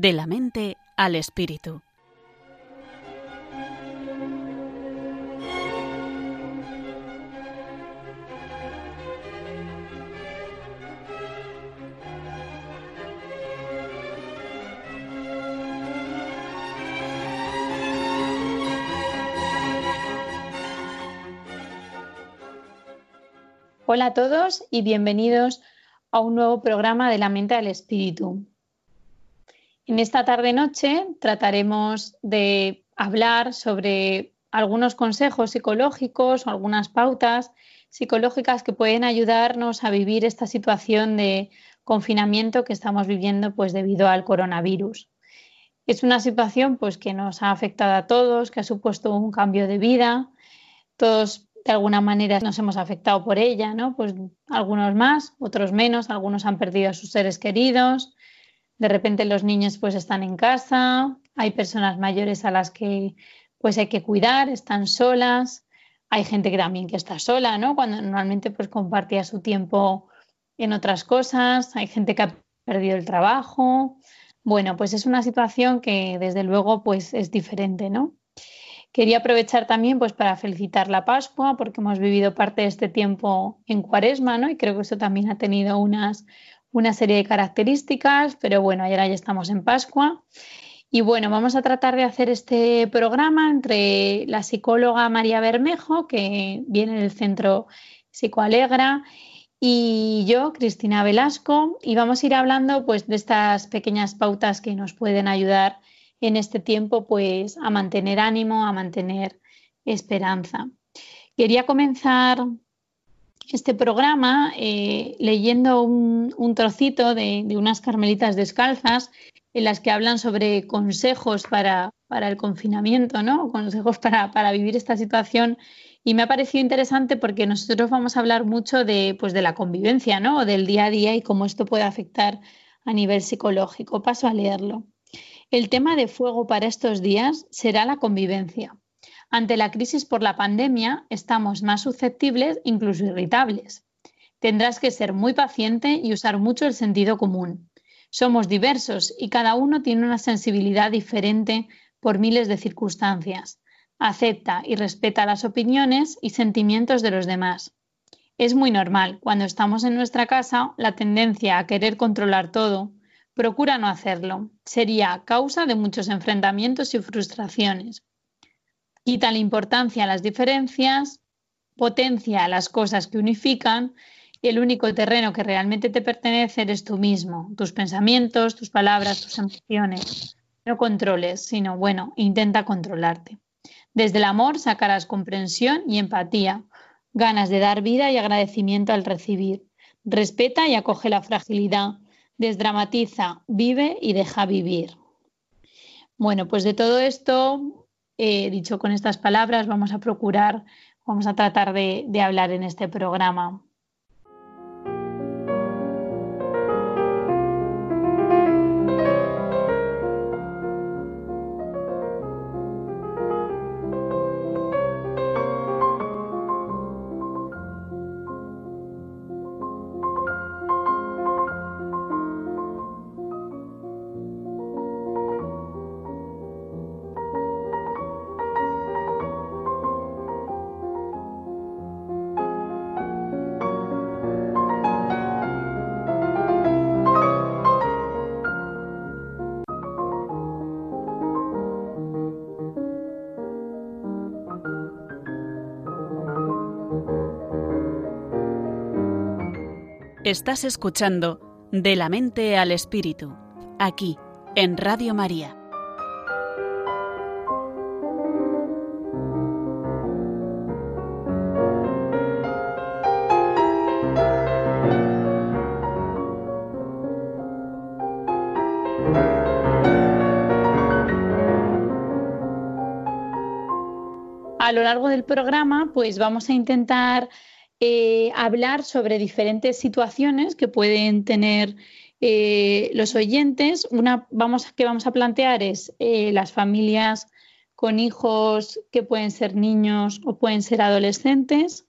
De la mente al espíritu. Hola a todos y bienvenidos a un nuevo programa de la mente al espíritu. En esta tarde-noche trataremos de hablar sobre algunos consejos psicológicos o algunas pautas psicológicas que pueden ayudarnos a vivir esta situación de confinamiento que estamos viviendo pues debido al coronavirus. Es una situación pues que nos ha afectado a todos, que ha supuesto un cambio de vida. Todos de alguna manera nos hemos afectado por ella, ¿no? Pues algunos más, otros menos, algunos han perdido a sus seres queridos, de repente los niños pues están en casa, hay personas mayores a las que pues hay que cuidar, están solas, hay gente que también que está sola, ¿no? Cuando normalmente pues compartía su tiempo en otras cosas, hay gente que ha perdido el trabajo. Bueno, pues es una situación que desde luego pues es diferente, ¿no? Quería aprovechar también pues, para felicitar la Pascua, porque hemos vivido parte de este tiempo en Cuaresma, ¿no? Y creo que eso también ha tenido unas, una serie de características, pero bueno, ahora ya estamos en Pascua. Y bueno, vamos a tratar de hacer este programa entre la psicóloga María Bermejo, que viene del Centro Psicoalegra, y yo, Cristina Velasco, y vamos a ir hablando pues, de estas pequeñas pautas que nos pueden ayudar en este tiempo pues a mantener ánimo, a mantener esperanza. Quería comenzar este programa eh, leyendo un, trocito de, unas carmelitas descalzas en las que hablan sobre consejos para, el confinamiento, ¿no? consejos para, para, vivir esta situación. Y me ha parecido interesante porque nosotros vamos a hablar mucho de, pues, de la convivencia, ¿no? Del día a día y cómo esto puede afectar a nivel psicológico. Paso a leerlo. El tema de fuego para estos días será la convivencia. Ante la crisis por la pandemia estamos más susceptibles, incluso irritables. Tendrás que ser muy paciente y usar mucho el sentido común. Somos diversos y cada uno tiene una sensibilidad diferente por miles de circunstancias. Acepta y respeta las opiniones y sentimientos de los demás. Es muy normal, cuando estamos en nuestra casa, la tendencia a querer controlar todo, Procura no hacerlo. Sería causa de muchos enfrentamientos y frustraciones. Quita la importancia a las diferencias, potencia las cosas que unifican y el único terreno que realmente te pertenece eres tú mismo, tus pensamientos, tus palabras, tus emociones. No controles, sino, bueno, intenta controlarte. Desde el amor sacarás comprensión y empatía, ganas de dar vida y agradecimiento al recibir. Respeta y acoge la fragilidad, desdramatiza, vive y deja vivir. Bueno, pues de todo esto, eh, dicho con estas palabras, vamos a procurar, vamos a tratar de, de hablar en este programa. Estás escuchando De la mente al espíritu, aquí, en Radio María. A lo largo del programa, pues vamos a intentar eh, hablar sobre diferentes situaciones que pueden tener eh, los oyentes. Una vamos, que vamos a plantear es eh, las familias con hijos que pueden ser niños o pueden ser adolescentes.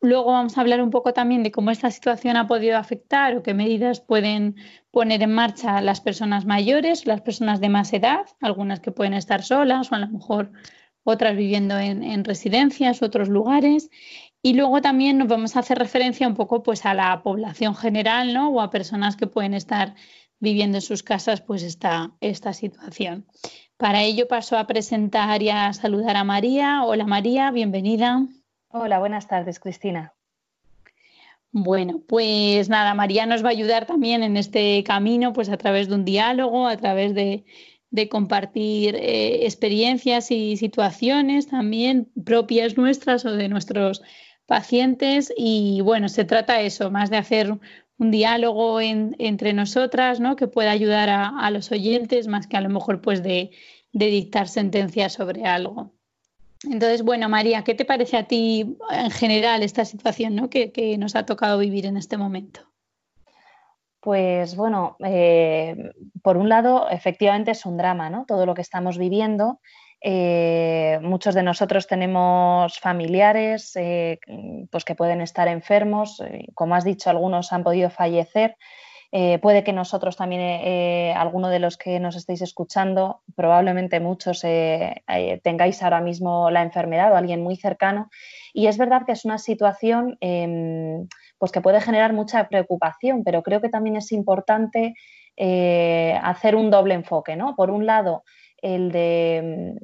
luego vamos a hablar un poco también de cómo esta situación ha podido afectar o qué medidas pueden poner en marcha las personas mayores, las personas de más edad, algunas que pueden estar solas o a lo mejor otras viviendo en, residencias, otros lugares. Y luego también nos vamos a hacer referencia un poco pues, a la población general ¿no? o a personas que pueden estar viviendo en sus casas pues esta, esta situación. Para ello paso a presentar y a saludar a María. Hola María, bienvenida. Hola, buenas tardes, Cristina. Bueno, pues nada, María nos va a ayudar también en este camino, pues a través de un diálogo, a través de, compartir eh, experiencias y situaciones también propias nuestras o de nuestros pacientes. Y bueno, se trata eso, más de hacer un diálogo entre nosotras, ¿no? Que pueda ayudar a, los oyentes más que a lo mejor pues de, dictar sentencias sobre algo. Entonces, bueno, María, ¿qué te parece a ti en general esta situación que, nos ha tocado vivir en este momento? Pues bueno, eh, por un lado, efectivamente es un drama. Todo lo que estamos viviendo eh, muchos de nosotros tenemos familiares eh, pues que pueden estar enfermos, eh, como has dicho, algunos han podido fallecer. puede que nosotros también, alguno de los que nos estéis escuchando, probablemente muchos tengáis ahora mismo la enfermedad o alguien muy cercano. Y es verdad que es una situación em, pues que puede generar mucha preocupación, pero creo que también es importante hacer un doble enfoque, ¿no? Por un lado, el de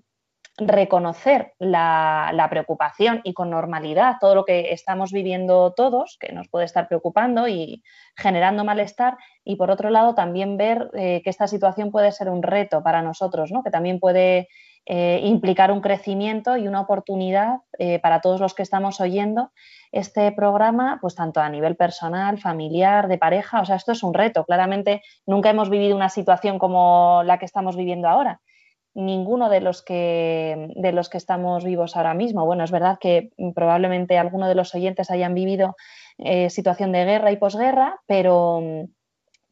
reconocer la, preocupación y con normalidad todo lo que estamos viviendo todos, que nos puede estar preocupando y generando malestar, y por otro lado también ver eh, que esta situación puede ser un reto para nosotros, ¿no? que también puede eh, implicar un crecimiento y una oportunidad eh, para todos los que estamos oyendo este programa, pues tanto a nivel personal, familiar, de pareja, o sea, esto es un reto. Claramente nunca hemos vivido una situación como la que estamos viviendo ahora ninguno de los que de los que estamos vivos ahora mismo. Bueno, es verdad que probablemente algunos de los oyentes hayan vivido eh, situación de guerra y posguerra, pero,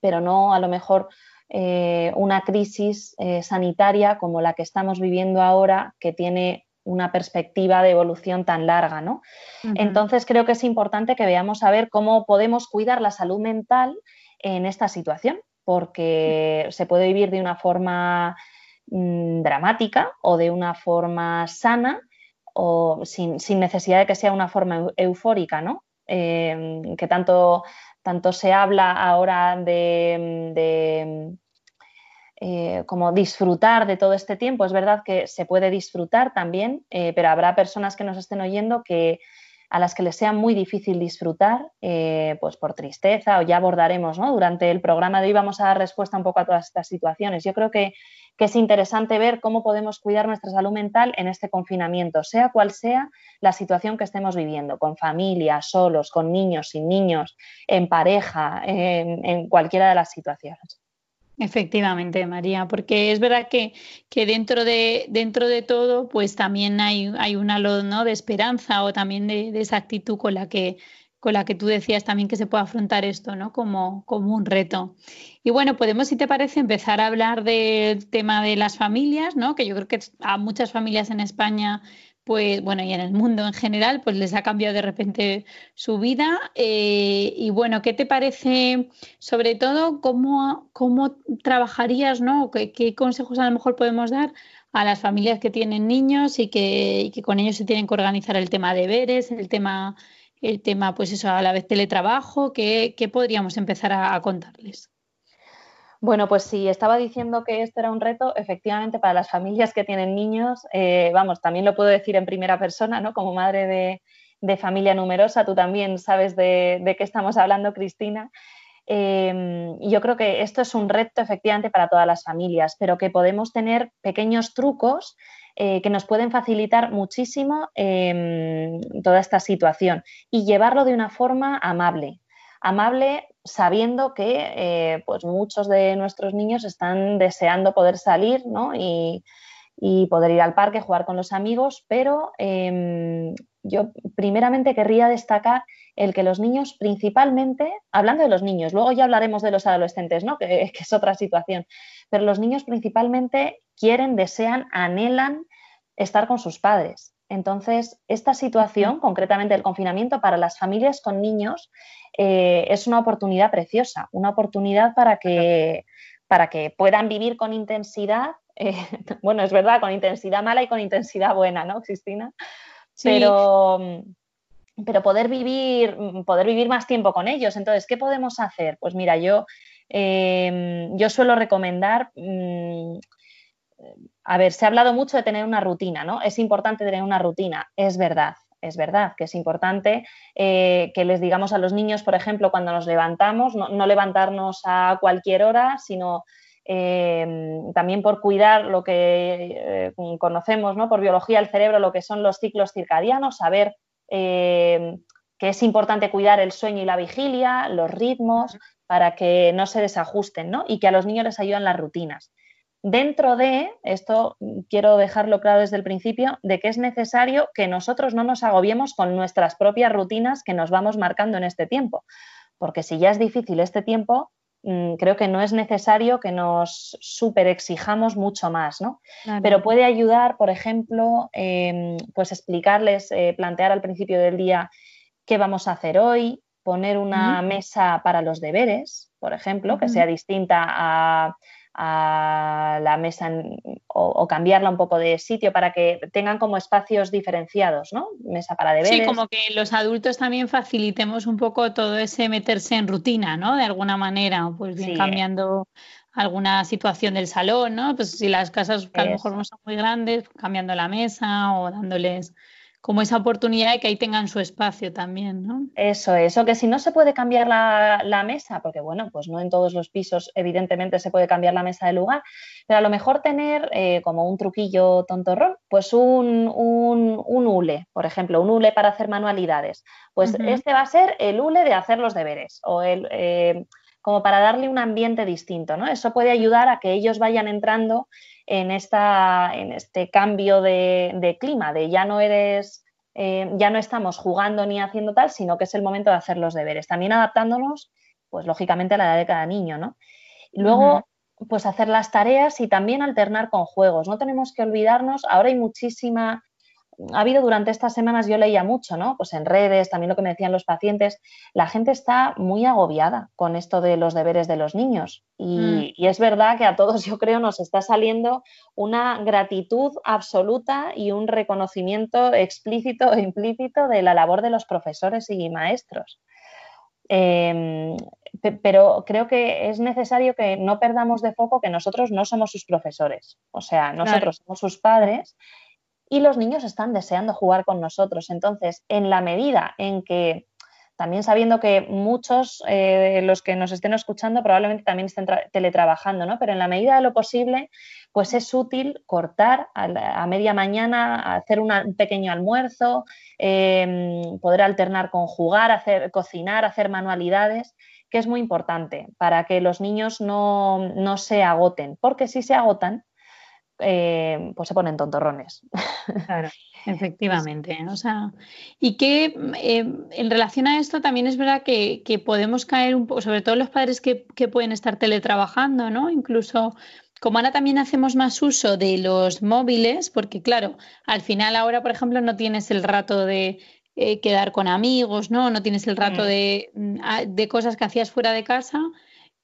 pero no a lo mejor eh, una crisis eh, sanitaria como la que estamos viviendo ahora, que tiene una perspectiva de evolución tan larga, ¿no? Entonces creo que es importante que veamos a ver cómo podemos cuidar la salud mental en esta situación, porque se puede vivir de una forma Mm, dramática o de una forma sana o sin, necesidad de que sea una forma eufórica, ¿no? Em, que tanto, tanto se habla ahora de, eh, como disfrutar de todo este tiempo. Es verdad que se puede disfrutar también, eh, pero habrá personas que nos estén oyendo que a las que les sea muy difícil disfrutar, eh, pues por tristeza, o ya abordaremos, ¿no? Durante el programa de hoy vamos a dar respuesta un poco a todas estas situaciones. Yo creo que que es interesante ver cómo podemos cuidar nuestra salud mental en este confinamiento, sea cual sea la situación que estemos viviendo, con familia, solos, con niños, sin niños, en pareja, en, cualquiera de las situaciones. Efectivamente, María, porque es verdad que, dentro, de, dentro de todo, pues también hay, hay un halo ¿no? de esperanza o también de, de, esa actitud con la que con la que tú decías también que se puede afrontar esto, ¿no? Como, como un reto. Y bueno, podemos, si te parece, empezar a hablar del tema de las familias, ¿no? Que yo creo que a muchas familias en España pues bueno, y en el mundo en general, pues les ha cambiado de repente su vida. Eh, y bueno, ¿qué te parece, sobre todo, cómo, cómo trabajarías, ¿no? ¿Qué, ¿Qué, consejos a lo mejor podemos dar a las familias que tienen niños y que, que con ellos se tienen que organizar el tema de deberes, el tema el tema, pues eso, a la vez teletrabajo, ¿qué, podríamos empezar a, contarles? Bueno, pues si estaba diciendo que esto era un reto, efectivamente para las familias que tienen niños, eh, vamos, también lo puedo decir en primera persona, ¿no? Como madre de, familia numerosa, tú también sabes de, qué estamos hablando, Cristina. Em, yo creo que esto es un reto efectivamente para todas las familias, pero que podemos tener pequeños trucos eh, que nos pueden facilitar muchísimo em, toda esta situación y llevarlo de una forma amable. Amable sabiendo que eh, pues muchos de nuestros niños están deseando poder salir y, poder ir al parque, jugar con los amigos, pero em, yo primeramente querría destacar el que los niños principalmente, hablando de los niños, luego ya hablaremos de los adolescentes, ¿no? que, es otra situación, pero los niños principalmente quieren, desean, anhelan estar con sus padres. Entonces, esta situación, concretamente el confinamiento para las familias con niños, eh, es una oportunidad preciosa, una oportunidad para que, para que puedan vivir con intensidad, eh, bueno, es verdad, con intensidad mala y con intensidad buena, ¿no, Cristina? Pero, pero poder vivir, poder vivir más tiempo con ellos. Entonces, ¿qué podemos hacer? Pues mira, yo, em, yo suelo recomendar mm, a ver, se ha hablado mucho de tener una rutina, ¿no? Es importante tener una rutina, es verdad, es verdad que es importante eh, que les digamos a los niños, por ejemplo, cuando nos levantamos, no, levantarnos a cualquier hora, sino eh, también por cuidar lo que eh, conocemos ¿no? por biología del cerebro, lo que son los ciclos circadianos, saber que es importante cuidar el sueño y la vigilia, los ritmos, para que no se desajusten ¿no? y que a los niños les ayudan las rutinas. Dentro de, esto quiero dejarlo claro desde el principio, de que es necesario que nosotros no nos agobiemos con nuestras propias rutinas que nos vamos marcando en este tiempo. Porque si ya es difícil este tiempo, mm, creo que no es necesario que nos super exijamos mucho más, ¿no? Pero puede ayudar, por ejemplo, em, pues explicarles, eh, plantear al principio del día qué vamos a hacer hoy, poner una mesa para los deberes, por ejemplo, que sea distinta a, a la mesa o, cambiarla un poco de sitio para que tengan como espacios diferenciados, ¿no? Mesa para deberes. Sí, como que los adultos también facilitemos un poco todo ese meterse en rutina, ¿no? De alguna manera, pues bien cambiando alguna situación del salón, ¿no? Pues si las casas a lo mejor no son muy grandes, cambiando la mesa o dándoles como esa oportunidad de que ahí tengan su espacio también, ¿no? Eso, eso, que si no se puede cambiar la, mesa, porque bueno, pues no en todos los pisos evidentemente se puede cambiar la mesa de lugar, pero a lo mejor tener eh, como un truquillo tontorrón, pues un, un, hule, por ejemplo, un hule para hacer manualidades. Pues este va a ser el hule de hacer los deberes o el... Eh, como para darle un ambiente distinto, ¿no? Eso puede ayudar a que ellos vayan entrando en, esta, en este cambio de, clima, de ya no eres, eh, ya no estamos jugando ni haciendo tal, sino que es el momento de hacer los deberes. También adaptándonos, pues lógicamente a la edad de cada niño, ¿no? Y luego, pues hacer las tareas y también alternar con juegos. No tenemos que olvidarnos, ahora hay muchísima ha habido durante estas semanas, yo leía mucho, ¿no? Pues en redes, también lo que me decían los pacientes, la gente está muy agobiada con esto de los deberes de los niños. Y, mm. y, es verdad que a todos yo creo nos está saliendo una gratitud absoluta y un reconocimiento explícito e implícito de la labor de los profesores y maestros. Em, pero creo que es necesario que no perdamos de foco que nosotros no somos sus profesores, o sea, nosotros somos sus padres y los niños están deseando jugar con nosotros. Entonces, en la medida en que, también sabiendo que muchos de eh, los que nos estén escuchando probablemente también estén teletrabajando, ¿no? Pero en la medida de lo posible, pues es útil cortar a, media mañana, hacer un pequeño almuerzo, em, poder alternar con jugar, hacer, cocinar, hacer manualidades que es muy importante para que los niños no, no se agoten, porque si se agotan, eh, pues se ponen tontorrones. Claro, efectivamente. O sea, y que eh, en relación a esto también es verdad que, podemos caer un poco, sobre todo los padres que, pueden estar teletrabajando, ¿no? Incluso como ahora también hacemos más uso de los móviles, porque claro, al final ahora, por ejemplo, no tienes el rato de eh, quedar con amigos, ¿no? No tienes el rato mm. de, mm, de cosas que hacías fuera de casa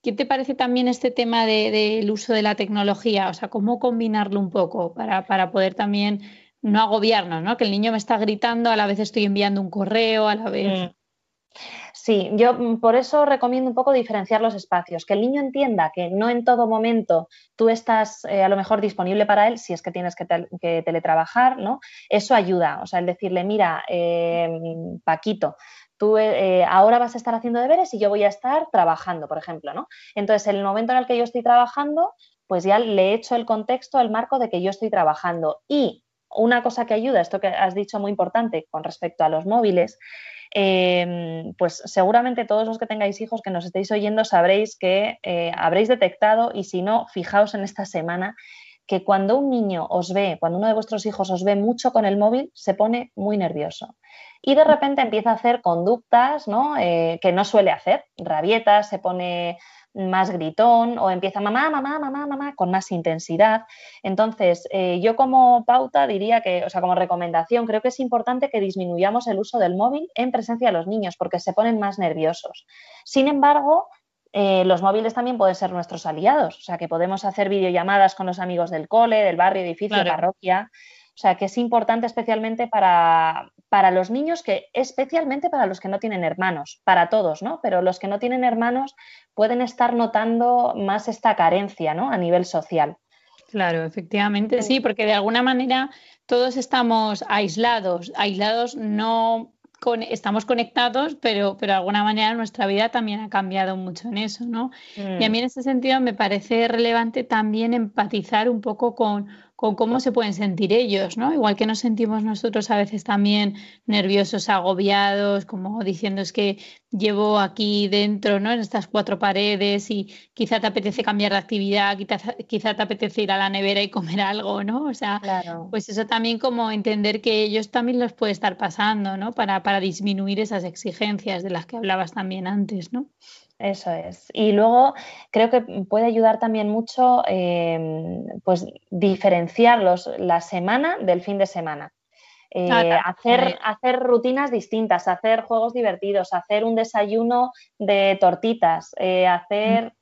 ¿Qué te parece también este tema del uso de la tecnología? O sea, ¿cómo combinarlo un poco para, poder también no agobiarnos, ¿no? Que el niño me está gritando, a la vez estoy enviando un correo, a la vez. Mm. Sí, yo mm, por eso recomiendo un poco diferenciar los espacios, que el niño entienda que no en todo momento tú estás eh, a lo mejor disponible para él si es que tienes que, teletrabajar, ¿no? Eso ayuda, o sea, el decirle, mira, eh, Paquito, tú eh, ahora vas a estar haciendo deberes y yo voy a estar trabajando, por ejemplo, ¿no? Entonces, en el momento en el que yo estoy trabajando, pues ya le he hecho el contexto, el marco de que yo estoy trabajando. Y una cosa que ayuda, esto que has dicho muy importante con respecto a los móviles, em, pues seguramente todos los que tengáis hijos que nos estéis oyendo sabréis que eh, habréis detectado y si no, fijaos en esta semana que cuando un niño os ve, cuando uno de vuestros hijos os ve mucho con el móvil, se pone muy nervioso. Y de repente empieza a hacer conductas ¿no? Eh, que no suele hacer, rabietas, se pone más gritón o empieza mamá, mamá, mamá, mamá con más intensidad. Entonces, eh, yo como pauta diría que, o sea, como recomendación, creo que es importante que disminuyamos el uso del móvil en presencia de los niños porque se ponen más nerviosos. Sin embargo, eh, los móviles también pueden ser nuestros aliados, o sea, que podemos hacer videollamadas con los amigos del cole, del barrio, edificio, parroquia. O sea, que es importante especialmente para, para, los niños, que especialmente para los que no tienen hermanos, para todos, ¿no? Pero los que no tienen hermanos pueden estar notando más esta carencia, ¿no? A nivel social. Claro, efectivamente, sí, porque de alguna manera todos estamos aislados, aislados no estamos conectados, pero, pero de alguna manera nuestra vida también ha cambiado mucho en eso, ¿no? Y a mm. mí en ese sentido me parece relevante también empatizar un poco con, con cómo se pueden sentir ellos, ¿no? Igual que nos sentimos nosotros a veces también nerviosos, agobiados, como diciendo es que llevo aquí dentro, ¿no? En estas cuatro paredes y quizá te apetece cambiar de actividad, quizá, te apetece ir a la nevera y comer algo, ¿no? O sea, pues eso también como entender que ellos también los puede estar pasando, ¿no? Para, para disminuir esas exigencias de las que hablabas también antes, ¿no? Eso es. Y luego creo que puede ayudar también mucho em, pues diferenciar la semana del fin de semana. Eh, hacer, hacer rutinas distintas, hacer juegos divertidos, hacer un desayuno de tortitas, eh, hacer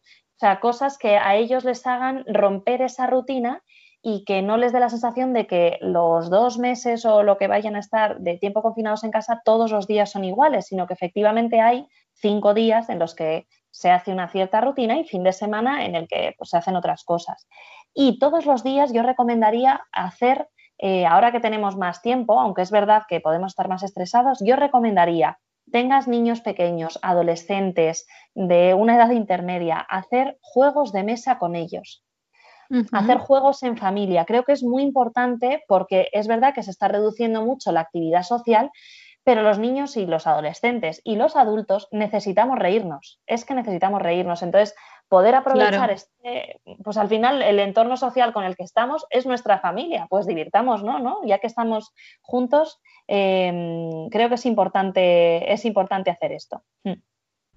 cosas que a ellos les hagan romper esa rutina y que no les dé la sensación de que los dos meses o lo que vayan a estar de tiempo confinados en casa todos los días son iguales, sino que efectivamente hay cinco días en los que se hace una cierta rutina y fin de semana en el que pues, se hacen otras cosas. Y todos los días yo recomendaría hacer, eh, ahora que tenemos más tiempo, aunque es verdad que podemos estar más estresados, yo recomendaría tengas niños pequeños, adolescentes de una edad intermedia, hacer juegos de mesa con ellos hacer juegos en familia. Creo que es muy importante porque es verdad que se está reduciendo mucho la actividad social, pero los niños y los adolescentes y los adultos necesitamos reírnos. Es que necesitamos reírnos. Entonces, poder aprovechar este, pues al final el entorno social con el que estamos es nuestra familia, pues divirtamos, ¿no? ¿No? Ya que estamos juntos, em, creo que es importante, es importante hacer esto. Mm.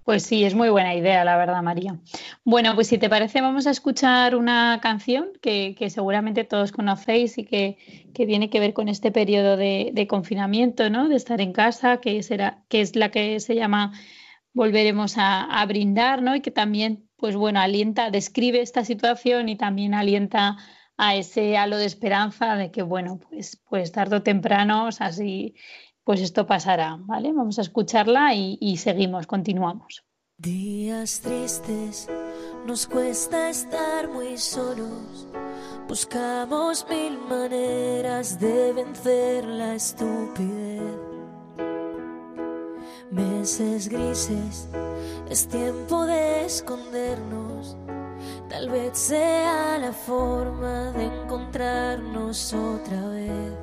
Pues sí, es muy buena idea, la verdad, María. Bueno, pues si te parece, vamos a escuchar una canción que, seguramente todos conocéis y que, tiene que ver con este periodo de, confinamiento, ¿no? De estar en casa, que, será, que es la que se llama Volveremos a, brindar, ¿no? Y que también, pues bueno, alienta, describe esta situación y también alienta a ese halo de esperanza de que, bueno, pues, pues tarde o temprano, o sea, pues esto pasará, ¿vale? Vamos a escucharla y, seguimos, continuamos. Días tristes, nos cuesta estar muy solos. Buscamos mil maneras de vencer la estupidez. Meses grises, es tiempo de escondernos. Tal vez sea la forma de encontrarnos otra vez.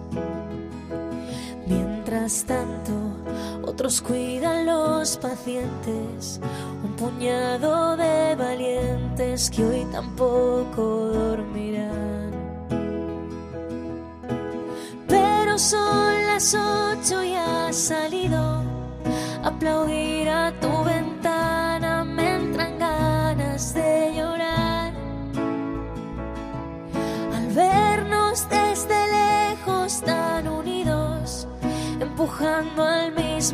Tanto, otros cuidan los pacientes, un puñado de valientes que hoy tampoco dormirán. Pero son las ocho y has salido. Aplaudir a tu ventana,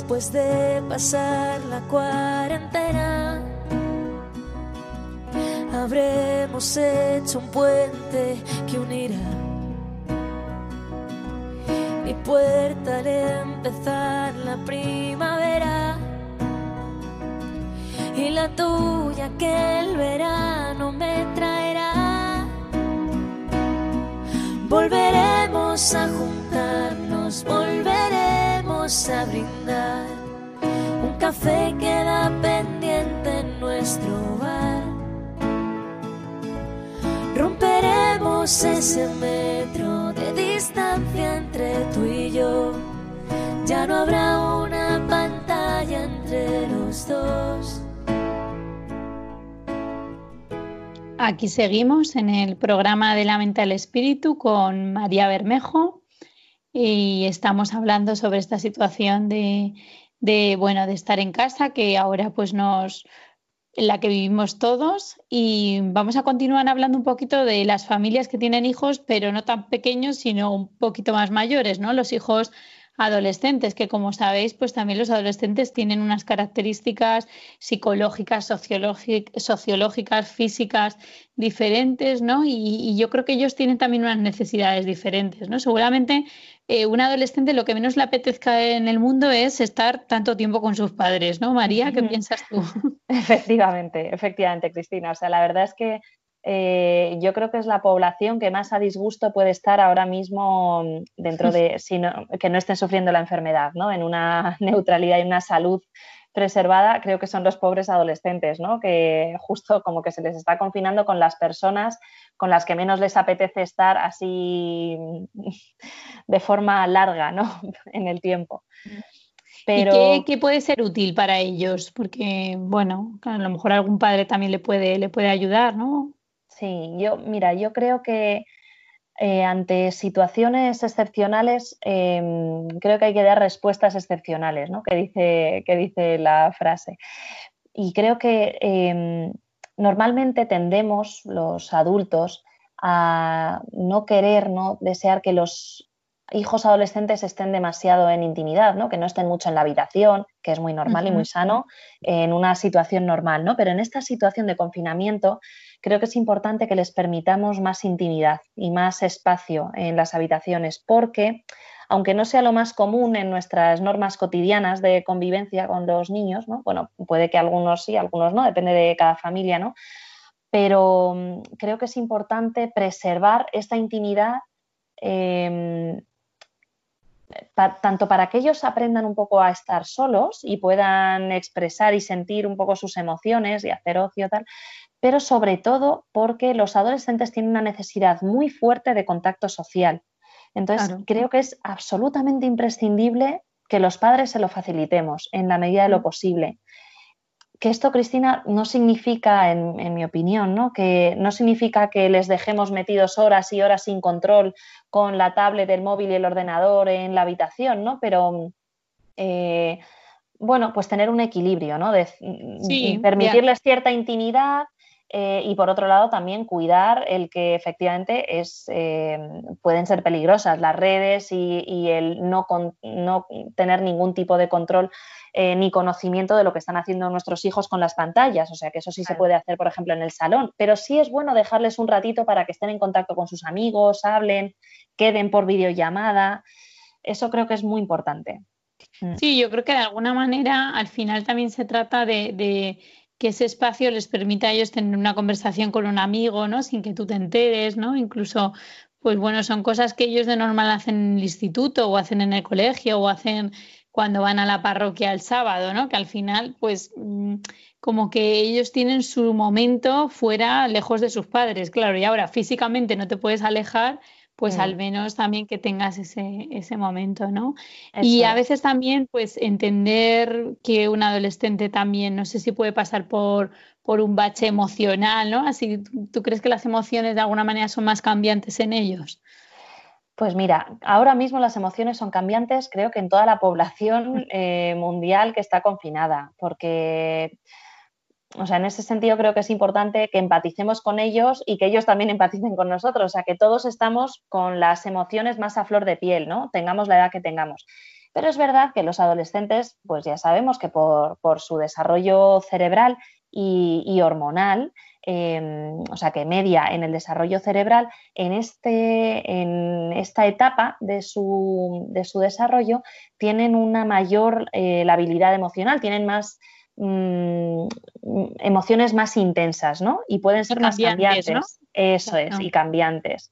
después de pasar la cuarentena, habremos hecho un puente que unirá mi puerta al empezar la primavera y la tuya que el verano me traerá. Volveremos a juntarnos, volveremos a brindar. Un café queda pendiente en nuestro bar. Romperemos ese metro de distancia entre tú y yo. Ya no habrá una pantalla entre los dos. Aquí seguimos en el programa de la mente al espíritu con María Bermejo y estamos hablando sobre esta situación de, de, bueno, de estar en casa que ahora pues nos la que vivimos todos y vamos a continuar hablando un poquito de las familias que tienen hijos, pero no tan pequeños, sino un poquito más mayores, ¿no? Los hijos adolescentes, que como sabéis, pues también los adolescentes tienen unas características psicológicas, sociológicas, físicas diferentes, ¿no? Y, yo creo que ellos tienen también unas necesidades diferentes, ¿no? Seguramente eh, un adolescente lo que menos le apetezca en el mundo es estar tanto tiempo con sus padres, ¿no? María, ¿qué piensas tú? Efectivamente, efectivamente, Cristina. O sea, la verdad es que eh, yo creo que es la población que más a disgusto puede estar ahora mismo dentro de que no estén sufriendo la enfermedad, ¿no? En una neutralidad y una salud preservada, creo que son los pobres adolescentes, ¿no? Que justo como que se les está confinando con las personas con las que menos les apetece estar así de forma larga, ¿no? en el tiempo. Pero... ¿Y qué, puede ser útil para ellos? Porque, bueno, a lo mejor algún padre también le puede, le puede ayudar, ¿no? Sí, yo, mira, yo creo que eh, ante situaciones excepcionales em, creo que hay que dar respuestas excepcionales, ¿no? Que dice, que dice la frase. Y creo que em, normalmente tendemos los adultos a no querer, no desear que los hijos adolescentes estén demasiado en intimidad, ¿no? que no estén mucho en la habitación, que es muy normal y muy sano, en una situación normal, ¿no? Pero en esta situación de confinamiento creo que es importante que les permitamos más intimidad y más espacio en las habitaciones, porque aunque no sea lo más común en nuestras normas cotidianas de convivencia con los niños, ¿no? Bueno, puede que algunos sí, algunos no, depende de cada familia, ¿no? Pero mm, creo que es importante preservar esta intimidad tanto para que ellos aprendan un poco a estar solos y puedan expresar y sentir un poco sus emociones y hacer ocio tal, pero sobre todo porque los adolescentes tienen una necesidad muy fuerte de contacto social. Entonces, creo que es absolutamente imprescindible que los padres se lo facilitemos en la medida de lo mm. posible que esto, Cristina, no significa, en, mi opinión, ¿no? que no significa que les dejemos metidos horas y horas sin control con la tablet, el móvil y el ordenador en la habitación, ¿no? Pero eh, bueno, pues tener un equilibrio, ¿no? De, permitirles cierta intimidad, eh, y por otro lado también cuidar el que efectivamente es, eh, pueden ser peligrosas las redes y, el no, no, tener ningún tipo de control eh, ni conocimiento de lo que están haciendo nuestros hijos con las pantallas. O sea que eso sí se puede hacer, por ejemplo, en el salón. Pero sí es bueno dejarles un ratito para que estén en contacto con sus amigos, hablen, queden por videollamada. Eso creo que es muy importante. Mm. Sí, yo creo que de alguna manera al final también se trata de que ese espacio les permita a ellos tener una conversación con un amigo, ¿no? Sin que tú te enteres, ¿no? Incluso, pues bueno, son cosas que ellos de normal hacen en el instituto o hacen en el colegio o hacen cuando van a la parroquia el sábado, ¿no? Que al final, pues, mm, como que ellos tienen su momento fuera, lejos de sus padres, claro, y ahora físicamente no te puedes alejar, pues al menos también que tengas ese, ese momento, ¿no? y a veces también, pues entender que un adolescente también, no sé si puede pasar por, por un bache emocional, ¿no? Así, ¿tú crees que las emociones de alguna manera son más cambiantes en ellos? Pues mira, ahora mismo las emociones son cambiantes, creo que en toda la población eh, mundial que está confinada, porque o sea, en ese sentido creo que es importante que empaticemos con ellos y que ellos también empaticen con nosotros, o sea, que todos estamos con las emociones más a flor de piel, ¿no? Tengamos la edad que tengamos. Pero es verdad que los adolescentes, pues ya sabemos que por, su desarrollo cerebral y, hormonal, em, o sea, que media en el desarrollo cerebral, en, este, en esta etapa de su, desarrollo, tienen una mayor eh, habilidad emocional, tienen más Mm, emociones más intensas, ¿no? Y pueden ser más cambiantes. Eso es, y cambiantes.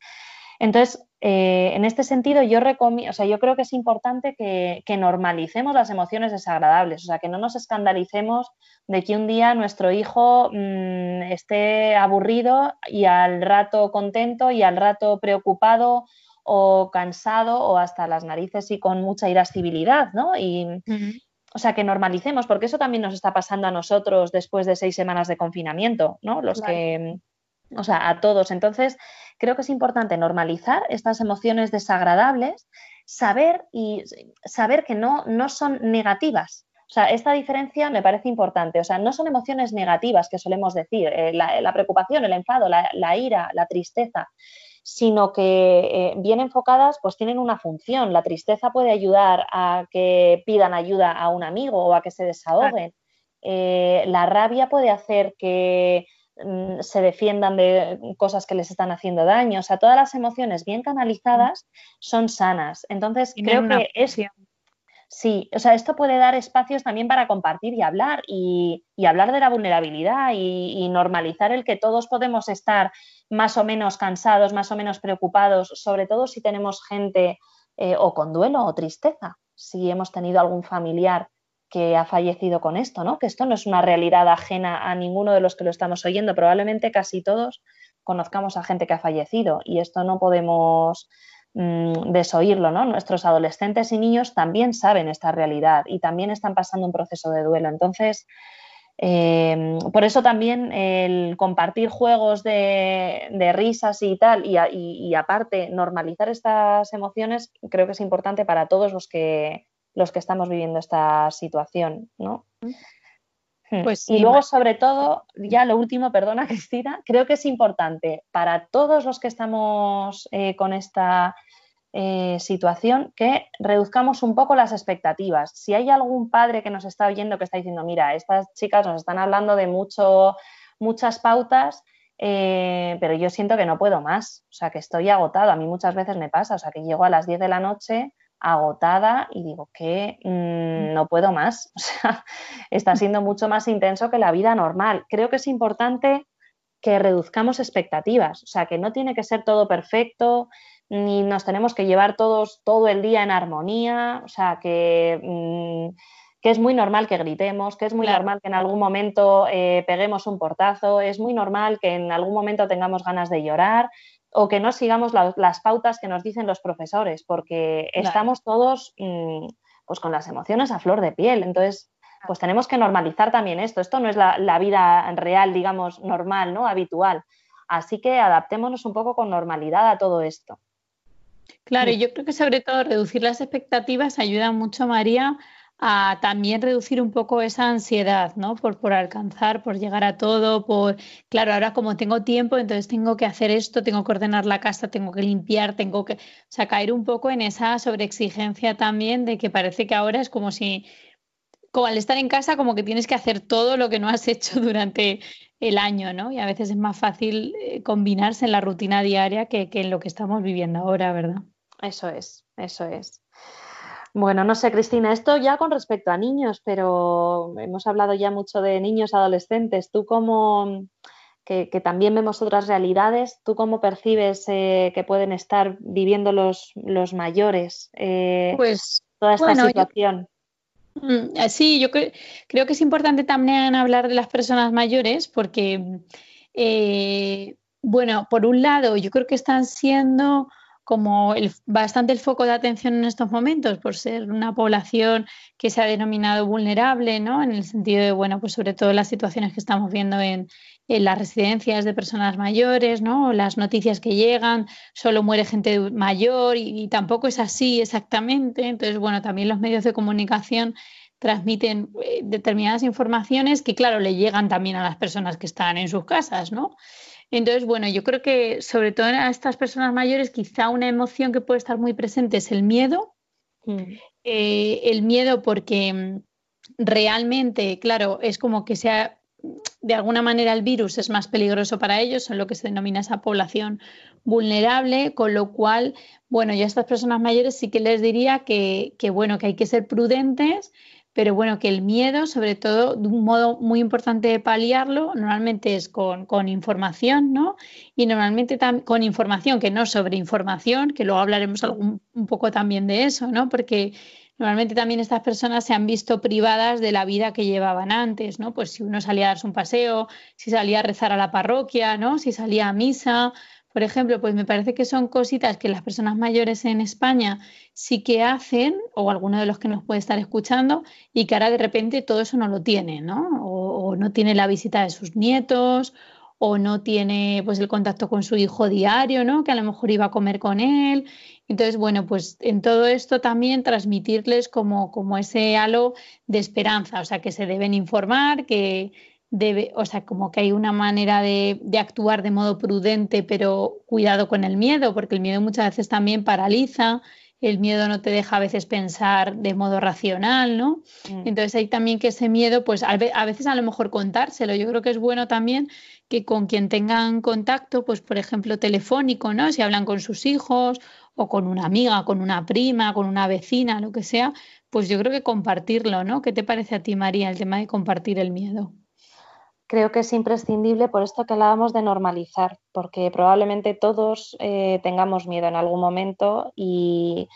Entonces, eh, en este sentido, yo recomiendo, o sea, yo creo que es importante que, normalicemos las emociones desagradables, o sea, que no nos escandalicemos de que un día nuestro hijo mm, esté aburrido y al rato contento y al rato preocupado o cansado o hasta las narices y con mucha irascibilidad, ¿no? Y, o sea, que normalicemos, porque eso también nos está pasando a nosotros después de seis semanas de confinamiento, ¿no? Los que, o sea, a todos. Entonces, creo que es importante normalizar estas emociones desagradables, saber y saber que no, no son negativas. O sea, esta diferencia me parece importante. O sea, no son emociones negativas que solemos decir, eh, la, preocupación, el enfado, la ira, la tristeza sino que eh, bien enfocadas pues tienen una función. La tristeza puede ayudar a que pidan ayuda a un amigo o a que se desahoguen. Eh, la rabia puede hacer que mm, se defiendan de cosas que les están haciendo daño. O sea, todas las emociones bien canalizadas son sanas. Entonces, creo que es, Sí, o sea, esto puede dar espacios también para compartir y hablar y, hablar de la vulnerabilidad y, normalizar el que todos podemos estar más o menos cansados, más o menos preocupados, sobre todo si tenemos gente eh, o con duelo o tristeza, si hemos tenido algún familiar que ha fallecido con esto, ¿no? Que esto no es una realidad ajena a ninguno de los que lo estamos oyendo, probablemente casi todos conozcamos a gente que ha fallecido y esto no podemos Mm, desoírlo, ¿no? Nuestros adolescentes y niños también saben esta realidad y también están pasando un proceso de duelo. Entonces, em, por eso también el compartir juegos de, risas y tal, y, aparte normalizar estas emociones, creo que es importante para todos los que, los que estamos viviendo esta situación, ¿no? Hmm. Pues y luego, sobre todo, ya lo último, perdona Cristina, creo que es importante para todos los que estamos eh, con esta eh, situación que reduzcamos un poco las expectativas. Si hay algún padre que nos está oyendo que está diciendo, mira, estas chicas nos están hablando de mucho, muchas pautas, eh, pero yo siento que no puedo más, o sea, que estoy agotado. A mí muchas veces me pasa, o sea, que llego a las 10 de la noche agotada y digo que mm, no puedo más. O sea, está siendo mucho más intenso que la vida normal. Creo que es importante que reduzcamos expectativas, o sea, que no tiene que ser todo perfecto, ni nos tenemos que llevar todos todo el día en armonía, o sea, que, mm, que es muy normal que gritemos, que es muy normal que en algún momento eh, peguemos un portazo, es muy normal que en algún momento tengamos ganas de llorar, o que no sigamos las pautas que nos dicen los profesores, porque estamos todos mm, pues con las emociones a flor de piel. Entonces, pues tenemos que normalizar también esto. Esto no es la, vida real, digamos, normal, ¿no? Habitual. Así que adaptémonos un poco con normalidad a todo esto. Claro, yo creo que sobre todo reducir las expectativas ayuda mucho, María, a también reducir un poco esa ansiedad, ¿no? Por, por alcanzar, por llegar a todo, por, claro, ahora como tengo tiempo, entonces tengo que hacer esto, tengo que ordenar la casa, tengo que limpiar, tengo que, o sea, caer un poco en esa sobreexigencia también de que parece que ahora es como si, como al estar en casa, como que tienes que hacer todo lo que no has hecho durante el año, ¿no? Y a veces es más fácil eh, combinarse en la rutina diaria que, que en lo que estamos viviendo ahora, ¿verdad? Eso es, eso es. Bueno, no sé, Cristina, esto ya con respecto a niños, pero hemos hablado ya mucho de niños, adolescentes. Tú como que, también vemos otras realidades, ¿tú cómo percibes eh, que pueden estar viviendo los, los mayores eh, pues, toda esta situación? Mm, sí, yo creo que es importante también hablar de las personas mayores porque, eh, bueno, por un lado, yo creo que están siendo como bastante el foco de atención en estos momentos por ser una población que se ha denominado vulnerable, ¿no? En el sentido de, bueno, pues sobre todo las situaciones que estamos viendo en, las residencias de personas mayores, ¿no? Las noticias que llegan, solo muere gente mayor y, tampoco es así exactamente. Entonces, bueno, también los medios de comunicación transmiten eh, determinadas informaciones que, claro, le llegan también a las personas que están en sus casas, ¿no? Entonces, bueno, yo creo que sobre todo a estas personas mayores quizá una emoción que puede estar muy presente es el miedo. Mm. Eh, el miedo porque mm, realmente, claro, es como que sea de alguna manera el virus es más peligroso para ellos, son lo que se denomina esa población vulnerable, con lo cual, bueno, yo a estas personas mayores sí que les diría que, que bueno, que hay que ser prudentes, pero bueno, que el miedo, sobre todo, de un modo muy importante de paliarlo, normalmente es con, información, ¿no? Y normalmente con información, que no sobre información, que luego hablaremos un poco también de eso, ¿no? Porque normalmente también estas personas se han visto privadas de la vida que llevaban antes, ¿no? Pues si uno salía a darse un paseo, si salía a rezar a la parroquia, ¿no? Si salía a misa, por ejemplo, pues me parece que son cositas que las personas mayores en España sí que hacen, o alguno de los que nos puede estar escuchando, y que ahora de repente todo eso no lo tiene, ¿no? O, no tiene la visita de sus nietos, o no tiene pues el contacto con su hijo diario, ¿no? Que a lo mejor iba a comer con él. Entonces, bueno, pues en todo esto también transmitirles como, como ese halo de esperanza, o sea, que se deben informar, que, debe, o sea, como que hay una manera de, actuar de modo prudente, pero cuidado con el miedo, porque el miedo muchas veces también paraliza, el miedo no te deja a veces pensar de modo racional, ¿no? Mm. Entonces hay también que ese miedo, pues a veces a lo mejor contárselo. Yo creo que es bueno también que con quien tengan contacto, pues por ejemplo telefónico, ¿no? Si hablan con sus hijos o con una amiga, con una prima, con una vecina, lo que sea, pues yo creo que compartirlo, ¿no? ¿Qué te parece a ti, María, el tema de compartir el miedo? Creo que es imprescindible por esto que hablábamos de normalizar, porque probablemente todos eh, tengamos miedo en algún momento y,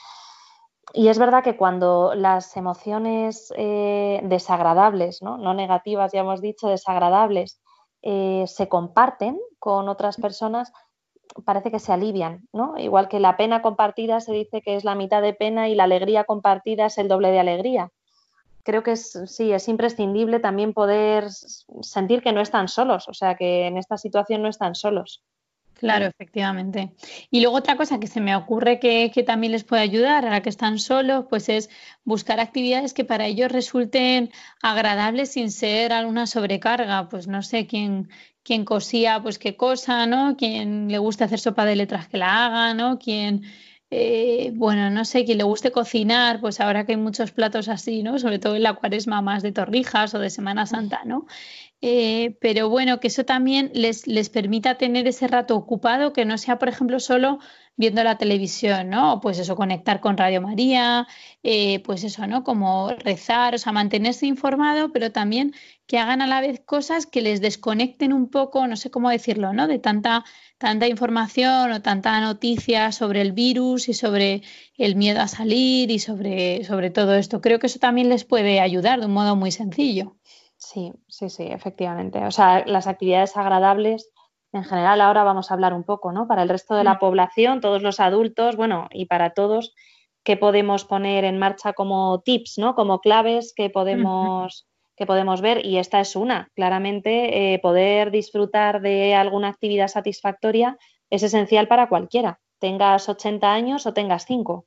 es verdad que cuando las emociones eh, desagradables, ¿no? negativas, ya hemos dicho, desagradables, eh, se comparten con otras personas, parece que se alivian, ¿no? Igual que la pena compartida se dice que es la mitad de pena y la alegría compartida es el doble de alegría creo que es, sí, es imprescindible también poder sentir que no están solos, o sea, que en esta situación no están solos. Claro, efectivamente. Y luego otra cosa que se me ocurre que, también les puede ayudar ahora que están solos, pues es buscar actividades que para ellos resulten agradables sin ser alguna sobrecarga. Pues no sé, quién, quién cosía, pues qué cosa, ¿no? Quien le gusta hacer sopa de letras que la haga, ¿no? Quien eh, bueno, no sé, quien le guste cocinar, pues ahora que hay muchos platos así, ¿no? Sobre todo en la cuaresma más de torrijas o de Semana Santa, ¿no? Eh, pero bueno, que eso también les, les permita tener ese rato ocupado, que no sea, por ejemplo, solo viendo la televisión, ¿no? Pues eso, conectar con Radio María, eh, pues eso, ¿no? Como rezar, o sea, mantenerse informado, pero también que hagan a la vez cosas que les desconecten un poco, no sé cómo decirlo, ¿no? De tanta tanta información o tanta noticia sobre el virus y sobre el miedo a salir y sobre, sobre todo esto. Creo que eso también les puede ayudar de un modo muy sencillo. Sí, sí, sí, efectivamente. O sea, las actividades agradables, en general, ahora vamos a hablar un poco, ¿no? Para el resto de la mm. población, todos los adultos, bueno, y para todos, ¿qué podemos poner en marcha como tips, ¿no? Como claves que podemos que podemos ver y esta es una. Claramente, eh, poder disfrutar de alguna actividad satisfactoria es esencial para cualquiera, tengas 80 años o tengas 5.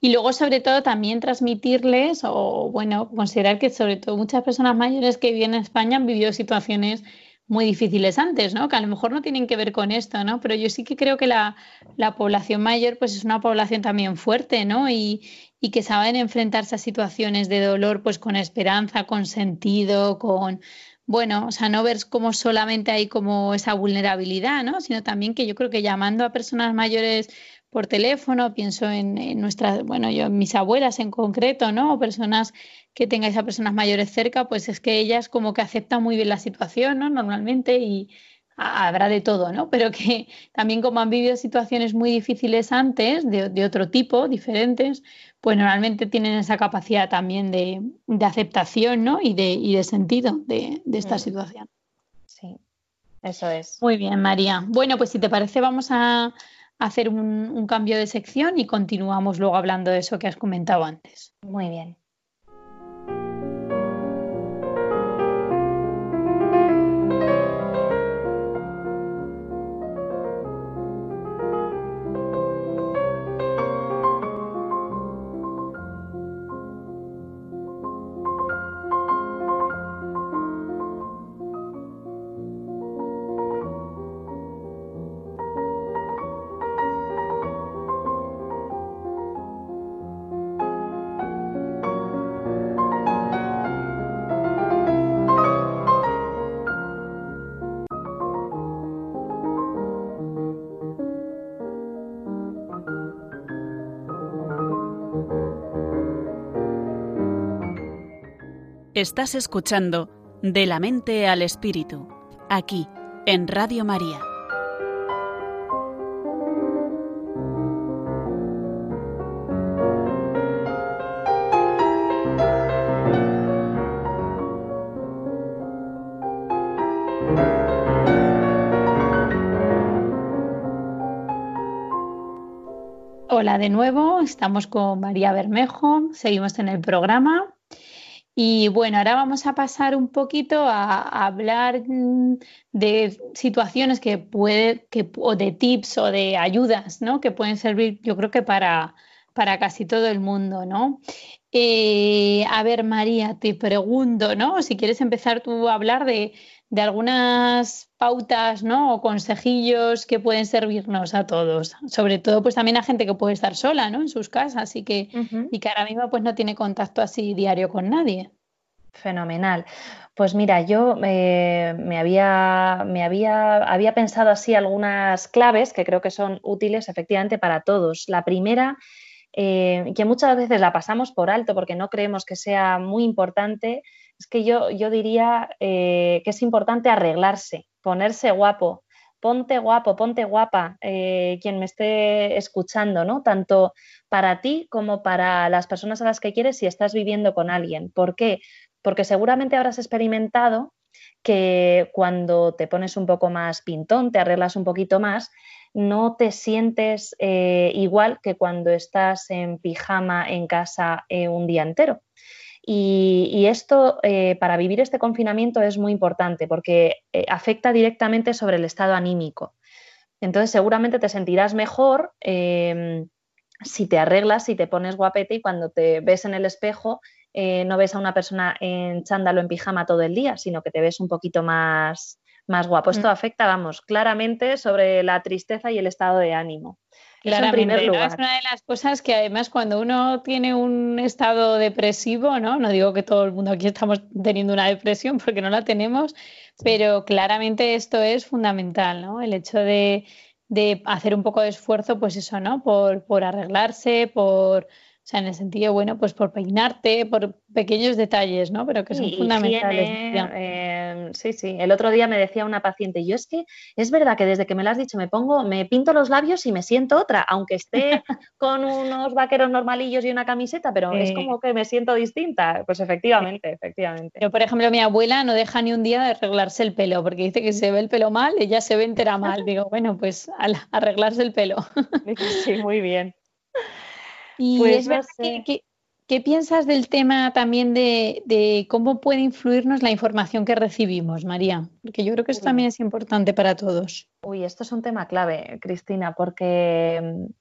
Y luego, sobre todo, también transmitirles, o bueno, considerar que sobre todo muchas personas mayores que viven en España han vivido situaciones muy difíciles antes, ¿no? Que a lo mejor no tienen que ver con esto, ¿no? Pero yo sí que creo que la, la población mayor, pues es una población también fuerte, ¿no? Y, y que saben enfrentarse a situaciones de dolor pues con esperanza, con sentido, con bueno, o sea, no ver como solamente hay como esa vulnerabilidad, ¿no? Sino también que yo creo que llamando a personas mayores por teléfono, pienso en, nuestras, bueno, yo, mis abuelas en concreto, ¿no? O personas que tengáis a personas mayores cerca, pues es que ellas como que aceptan muy bien la situación, ¿no? Normalmente y, habrá de todo, ¿no? Pero que también como han vivido situaciones muy difíciles antes, de, otro tipo, diferentes, pues normalmente tienen esa capacidad también de, aceptación, ¿no? Y de, de sentido de, esta mm. situación. Sí, eso es. Muy bien, María. Bueno, pues si te parece, vamos a, hacer un cambio de sección y continuamos luego hablando de eso que has comentado antes. Muy bien. Estás escuchando De la mente al espíritu, aquí, en Radio María. Hola de nuevo, estamos con María Bermejo, seguimos en el programa y bueno, ahora vamos a pasar un poquito a, hablar mm, de situaciones que puede, que, o de tips o de ayudas, ¿no? Que pueden servir, yo creo que para, para casi todo el mundo, ¿no? Eh, a ver, María, te pregunto, ¿no? Si quieres empezar tú a hablar de, de algunas pautas, ¿no? O consejillos que pueden servirnos a todos. Sobre todo, pues también a gente que puede estar sola, ¿no? En sus casas y que, y que ahora mismo pues no tiene contacto así diario con nadie. Fenomenal. Pues mira, yo eh, me, había, me había, había pensado así algunas claves que creo que son útiles efectivamente para todos. La primera, eh, que muchas veces la pasamos por alto porque no creemos que sea muy importante, es que yo, yo diría eh, que es importante arreglarse, ponerse guapo, ponte guapo, ponte guapa, eh, quien me esté escuchando, ¿no? Tanto para ti como para las personas a las que quieres si estás viviendo con alguien. ¿Por qué? Porque seguramente habrás experimentado que cuando te pones un poco más pintón, te arreglas un poquito más, no te sientes eh, igual que cuando estás en pijama en casa un día entero. Y, esto eh, para vivir este confinamiento es muy importante porque eh, afecta directamente sobre el estado anímico. Entonces seguramente te sentirás mejor em, si te arreglas, si te pones guapete y cuando te ves en el espejo eh, no ves a una persona en chándalo en pijama todo el día, sino que te ves un poquito más, más guapo. Esto mm. afecta, vamos, claramente sobre la tristeza y el estado de ánimo. Claramente, es una de las cosas que además cuando uno tiene un estado depresivo, ¿no? No digo que todo el mundo aquí estamos teniendo una depresión porque no la tenemos, pero claramente esto es fundamental, ¿no? El hecho de, hacer un poco de esfuerzo, pues eso, ¿no? Por, por arreglarse, por o sea, en el sentido, bueno, pues por peinarte, por pequeños detalles, ¿no? Pero que son fundamentales. Em, sí, sí. El otro día me decía una paciente, yo es que es verdad que desde que me lo has dicho me pongo, me pinto los labios y me siento otra, aunque esté con unos vaqueros normalillos y una camiseta, pero es como que me siento distinta. Pues efectivamente, efectivamente. Yo, por ejemplo, mi abuela no deja ni un día de arreglarse el pelo, porque dice que se ve el pelo mal, ella se ve entera mal. Digo, bueno, pues al arreglarse el pelo. Sí, muy bien. Y pues es verdad que, ¿qué piensas del tema también de, cómo puede influirnos la información que recibimos, María? Porque yo creo que eso también es importante para todos. Uy, esto es un tema clave, Cristina, porque mm,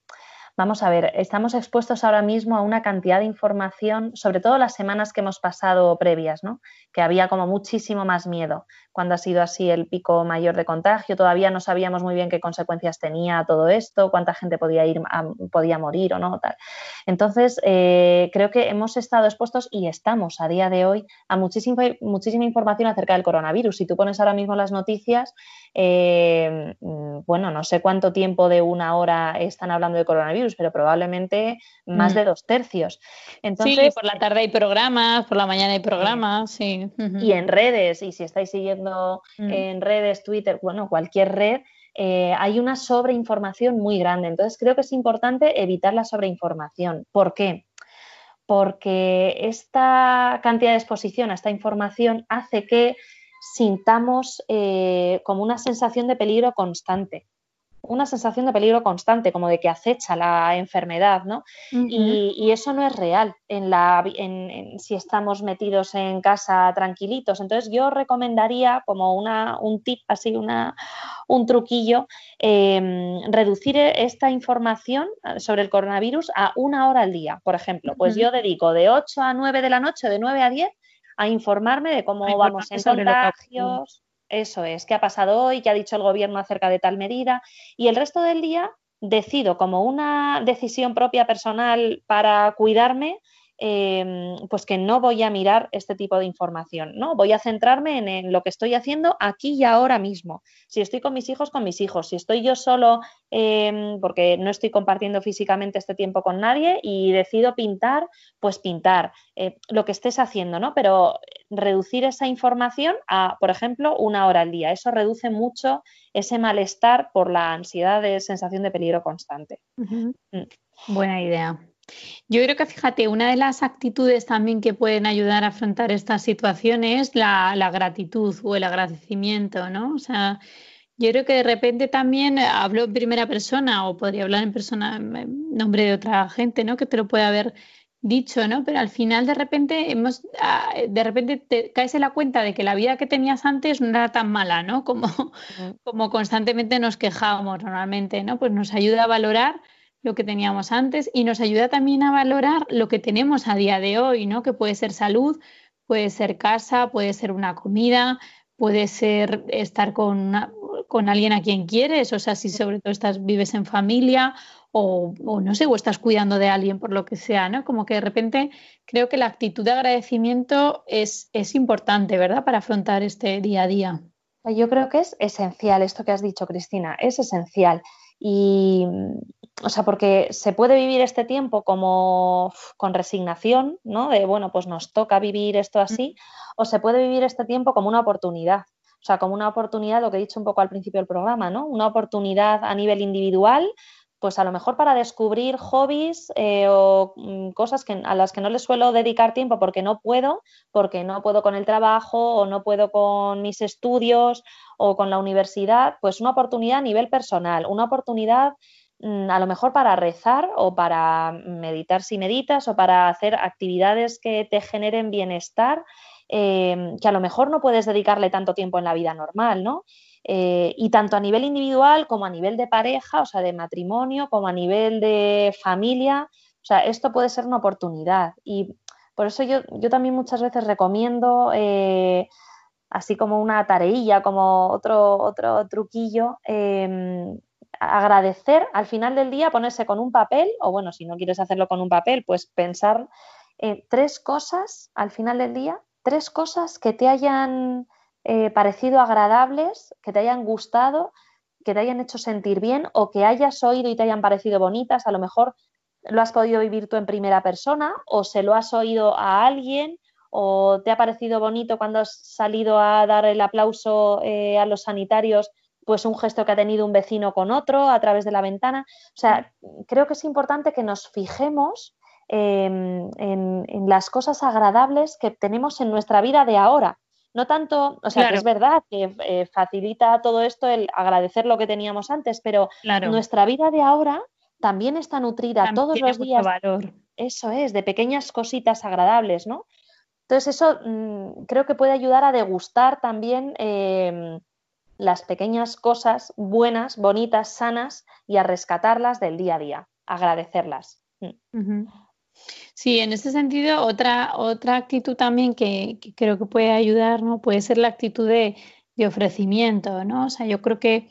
Vamos a ver, estamos expuestos ahora mismo a una cantidad de información, sobre todo las semanas que hemos pasado previas, ¿no? que había como muchísimo más miedo cuando ha sido así el pico mayor de contagio. Todavía no sabíamos muy bien qué consecuencias tenía todo esto, cuánta gente podía ir, podía morir o no. Tal. Entonces, eh, creo que hemos estado expuestos y estamos a día de hoy a muchísima, muchísima información acerca del coronavirus. Si tú pones ahora mismo las noticias, eh, mm, bueno, no sé cuánto tiempo de una hora están hablando de coronavirus, pero probablemente más mm. de dos tercios. Entonces, sí, por la tarde hay programas, por la mañana hay programas, sí. Y en redes, y si estáis siguiendo mm. en redes, Twitter, bueno, cualquier red, eh, hay una sobreinformación muy grande. Entonces creo que es importante evitar la sobreinformación. ¿Por qué? Porque esta cantidad de exposición a esta información hace que sintamos eh, como una sensación de peligro constante. una sensación de peligro constante, como de que acecha la enfermedad, ¿no? y, eso no es real en la, si estamos metidos en casa tranquilitos. Entonces yo recomendaría como una, un tip, así una, un truquillo, em, reducir esta información sobre el coronavirus a una hora al día, por ejemplo. Pues yo dedico de 8 a 9 de la noche, de 9 a 10, a informarme de cómo vamos en contagios, eso es, qué ha pasado hoy, qué ha dicho el gobierno acerca de tal medida. Y el resto del día decido como una decisión propia personal para cuidarme Em, pues que no voy a mirar este tipo de información, ¿no? Voy a centrarme en, lo que estoy haciendo aquí y ahora mismo. Si estoy con mis hijos, con mis hijos. Si estoy yo solo, em, porque no estoy compartiendo físicamente este tiempo con nadie y decido pintar, pues pintar. Eh, lo que estés haciendo, ¿no? Pero reducir esa información a, por ejemplo, una hora al día. Eso reduce mucho ese malestar por la ansiedad de sensación de peligro constante. Mm. Buena idea. Yo creo que, fíjate, una de las actitudes también que pueden ayudar a afrontar estas situaciones es la, gratitud o el agradecimiento, ¿no? O sea, yo creo que de repente también hablo en primera persona o podría hablar en persona en nombre de otra gente, ¿no? Que te lo puede haber dicho, ¿no? Pero al final de repente hemos, ah, de repente te caes en la cuenta de que la vida que tenías antes no era tan mala, ¿no? Como, como constantemente nos quejábamos normalmente, ¿no? Pues nos ayuda a valorar lo que teníamos antes y nos ayuda también a valorar lo que tenemos a día de hoy, ¿no? Que puede ser salud, puede ser casa, puede ser una comida, puede ser estar con, con alguien a quien quieres, o sea, si sobre todo estás, vives en familia o, no sé, o estás cuidando de alguien por lo que sea, ¿no? Como que de repente creo que la actitud de agradecimiento es, es importante, ¿verdad? Para afrontar este día a día. Yo creo que es esencial esto que has dicho, Cristina, es esencial. Y, o sea, porque se puede vivir este tiempo como con resignación, ¿no? De, bueno, pues nos toca vivir esto así, o se puede vivir este tiempo como una oportunidad. O sea, como una oportunidad, lo que he dicho un poco al principio del programa, ¿no? Una oportunidad a nivel individual, pues a lo mejor para descubrir hobbies eh, o mm, cosas que, a las que no les suelo dedicar tiempo porque no puedo, porque no puedo con el trabajo o no puedo con mis estudios o con la universidad, pues una oportunidad a nivel personal, una oportunidad mm, a lo mejor para rezar o para meditar si meditas o para hacer actividades que te generen bienestar, em, que a lo mejor no puedes dedicarle tanto tiempo en la vida normal, ¿no? Eh, y tanto a nivel individual como a nivel de pareja, o sea, de matrimonio, como a nivel de familia, o sea, esto puede ser una oportunidad. Y por eso yo, yo también muchas veces recomiendo eh, así como una tareilla, como otro, otro truquillo, em, agradecer al final del día, ponerse con un papel, o bueno, si no quieres hacerlo con un papel, pues pensar tres cosas al final del día, tres cosas que te hayan eh, parecido agradables, que te hayan gustado, que te hayan hecho sentir bien o que hayas oído y te hayan parecido bonitas, a lo mejor lo has podido vivir tú en primera persona o se lo has oído a alguien o te ha parecido bonito cuando has salido a dar el aplauso eh, a los sanitarios, pues un gesto que ha tenido un vecino con otro a través de la ventana. O sea, creo que es importante que nos fijemos em, en, las cosas agradables que tenemos en nuestra vida de ahora. No tanto, o sea, que es verdad que eh, facilita todo esto el agradecer lo que teníamos antes, pero nuestra vida de ahora también está nutrida todos los días. Valor. Eso es, de pequeñas cositas agradables, ¿no? Entonces eso mm, creo que puede ayudar a degustar también em, las pequeñas cosas buenas, bonitas, sanas y a rescatarlas del día a día, agradecerlas. Mm. Sí, en ese sentido, otra, otra actitud también que, creo que puede ayudar, ¿no? Puede ser la actitud de, ofrecimiento, ¿no? O sea, yo creo que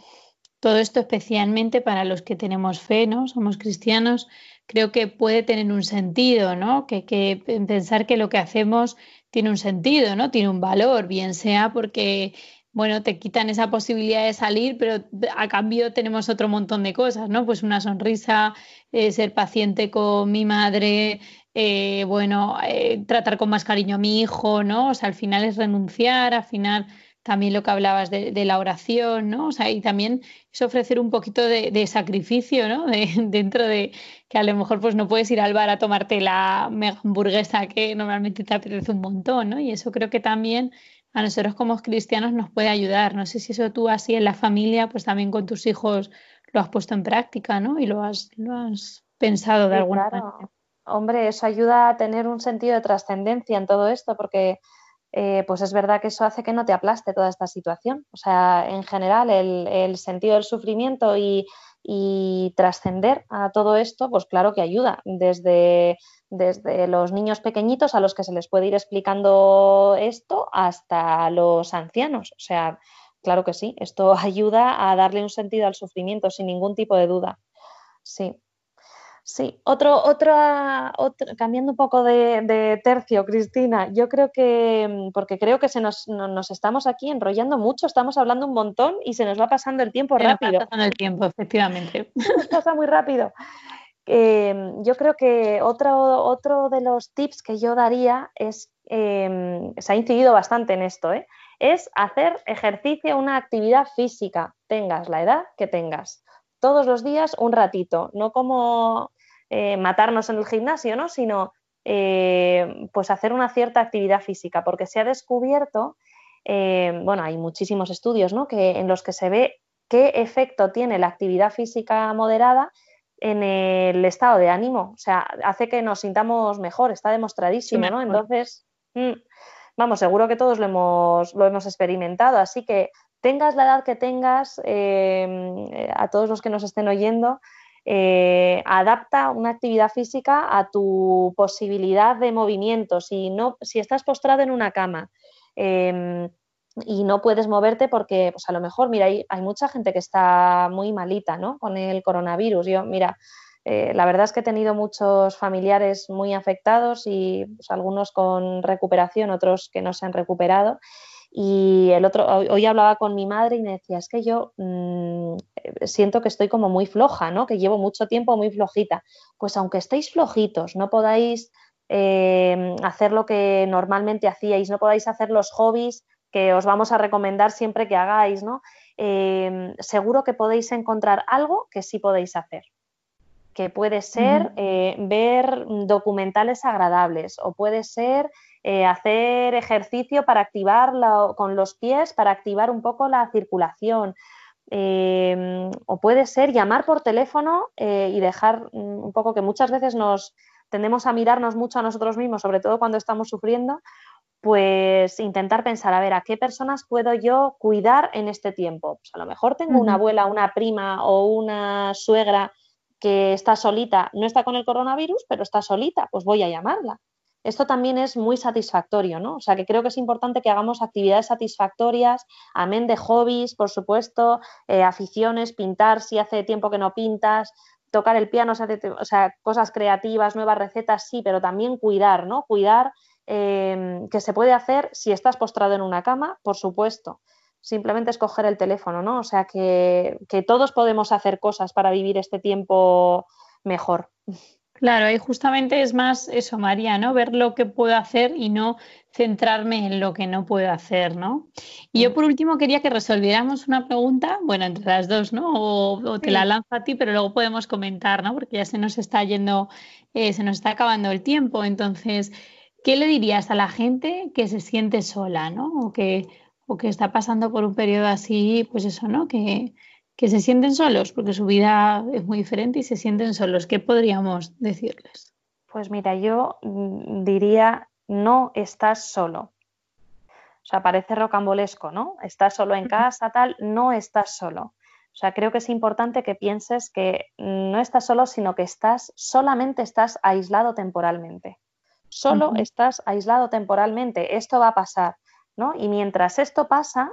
todo esto especialmente para los que tenemos fe, ¿no? Somos cristianos, creo que puede tener un sentido, ¿no? Que, que pensar que lo que hacemos tiene un sentido, ¿no? Tiene un valor, bien sea porque, bueno, te quitan esa posibilidad de salir, pero a cambio tenemos otro montón de cosas, ¿no? Pues una sonrisa, eh, ser paciente con mi madre, eh, bueno, eh, tratar con más cariño a mi hijo, ¿no? O sea, al final es renunciar, al final también lo que hablabas de, la oración, ¿no? O sea, y también es ofrecer un poquito de, sacrificio, ¿no? dentro de que a lo mejor pues no puedes ir al bar a tomarte la mega hamburguesa que normalmente te apetece un montón, ¿no? Y eso creo que también a nosotros como cristianos nos puede ayudar. No sé si eso tú así en la familia, pues también con tus hijos lo has puesto en práctica, ¿no? Y lo has, lo has pensado de alguna manera. Hombre, eso ayuda a tener un sentido de trascendencia en todo esto, porque eh, pues es verdad que eso hace que no te aplaste toda esta situación. O sea, en general, el, sentido del sufrimiento y, trascender a todo esto, pues claro que ayuda. Desde, desde los niños pequeñitos a los que se les puede ir explicando esto hasta los ancianos. O sea, claro que sí, esto ayuda a darle un sentido al sufrimiento sin ningún tipo de duda. Sí. Sí, otro, otra, cambiando un poco de, tercio, Cristina, yo creo que, mm, porque creo que se nos, estamos aquí enrollando mucho, estamos hablando un montón y se nos va pasando el tiempo rápido. Nos pasando el tiempo, efectivamente. Nos pasa muy rápido. Em, yo creo que otro, otro de los tips que yo daría es, em, se ha incidido bastante en esto, ¿eh? es hacer ejercicio, una actividad física, tengas la edad que tengas. Todos los días un ratito, no como eh, matarnos en el gimnasio, ¿no? sino eh, pues hacer una cierta actividad física, porque se ha descubierto, eh, bueno, hay muchísimos estudios ¿no? que, en los que se ve qué efecto tiene la actividad física moderada en el estado de ánimo, o sea, hace que nos sintamos mejor, está demostradísimo, ¿no? Entonces, mm, vamos, seguro que todos lo hemos, lo hemos experimentado, así que tengas la edad que tengas, a todos los que nos estén oyendo, eh, adapta una actividad física a tu posibilidad de movimiento. Si, no, si estás postrado en una cama em, y no puedes moverte porque, pues a lo mejor, mira, hay, mucha gente que está muy malita ¿no? con el coronavirus. Yo, mira, eh, la verdad es que he tenido muchos familiares muy afectados y pues, algunos con recuperación, otros que no se han recuperado. Y el otro, hoy hablaba con mi madre y me decía, es que yo mm, siento que estoy como muy floja, ¿no? Que llevo mucho tiempo muy flojita. Pues aunque estéis flojitos, no podáis eh, hacer lo que normalmente hacíais, no podáis hacer los hobbies que os vamos a recomendar siempre que hagáis, ¿no? Eh, seguro que podéis encontrar algo que sí podéis hacer que puede ser eh, ver documentales agradables o puede ser eh, hacer ejercicio para activar con los pies, para activar un poco la circulación. Em, o puede ser llamar por teléfono eh, y dejar mm, un poco que muchas veces nos tendemos a mirarnos mucho a nosotros mismos, sobre todo cuando estamos sufriendo, pues intentar pensar, a ver, ¿a qué personas puedo yo cuidar en este tiempo? Pues a lo mejor tengo una abuela, una prima o una suegra que está solita, no está con el coronavirus, pero está solita, pues voy a llamarla esto también es muy satisfactorio, ¿no? O sea, que creo que es importante que hagamos actividades satisfactorias, amén de hobbies, por supuesto, eh, aficiones, pintar si hace tiempo que no pintas, tocar el piano, o sea, cosas creativas, nuevas recetas, sí, pero también cuidar, ¿no? Cuidar em, que se puede hacer si estás postrado en una cama, por supuesto. Simplemente escoger el teléfono, ¿no? O sea, que, que todos podemos hacer cosas para vivir este tiempo mejor. Claro, y justamente es más eso, María, ¿no? Ver lo que puedo hacer y no centrarme en lo que no puedo hacer, ¿no? Y yo mm. por último quería que resolviéramos una pregunta, bueno, entre las dos, ¿no? O, te la lanzo a ti, pero luego podemos comentar, ¿no? Porque ya se nos está yendo, eh, se nos está acabando el tiempo. Entonces, ¿qué le dirías a la gente que se siente sola, ¿no? O que, o que está pasando por un periodo así, pues eso, ¿no? Que, que se sienten solos porque su vida es muy diferente y se sienten solos. ¿Qué podríamos decirles? Pues mira, yo mm, diría, no estás solo. O sea, parece rocambolesco, ¿no? Estás solo en casa, tal, no estás solo. O sea, creo que es importante que pienses que no estás solo, sino que estás, solamente estás aislado temporalmente. Solo estás aislado temporalmente. Esto va a pasar, ¿no? Y mientras esto pasa,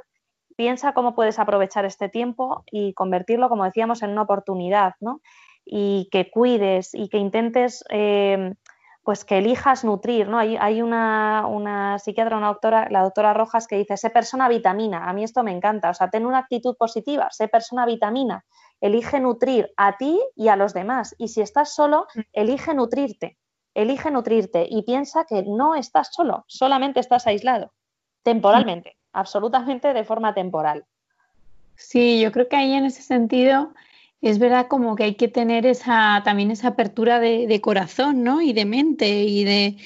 piensa cómo puedes aprovechar este tiempo y convertirlo, como decíamos, en una oportunidad, ¿no? Y que cuides y que intentes, eh, pues que elijas nutrir, ¿no? Hay, una, psiquiatra, una doctora, la doctora Rojas, que dice, sé persona vitamina, a mí esto me encanta, o sea, ten una actitud positiva, sé persona vitamina, elige nutrir a ti y a los demás, y si estás solo, mm. elige nutrirte, elige nutrirte y piensa que no estás solo, solamente estás aislado, temporalmente absolutamente de forma temporal. Sí, yo creo que ahí en ese sentido es verdad como que hay que tener esa, también esa apertura de, corazón, ¿no? Y de mente y de,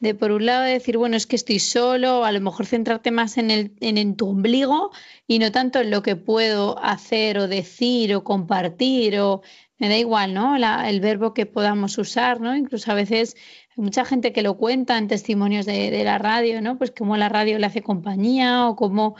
de por un lado decir, bueno, es que estoy solo, a lo mejor centrarte más en, el, en, tu ombligo y no tanto en lo que puedo hacer o decir o compartir o me da igual, ¿no? el verbo que podamos usar, ¿no? Incluso a veces mucha gente que lo cuenta en testimonios de, de la radio, ¿no? Pues cómo la radio le hace compañía o cómo,